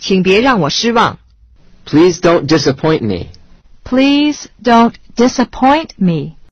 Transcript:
请别让我失望。Please don't disappoint me. Please don't disappoint me.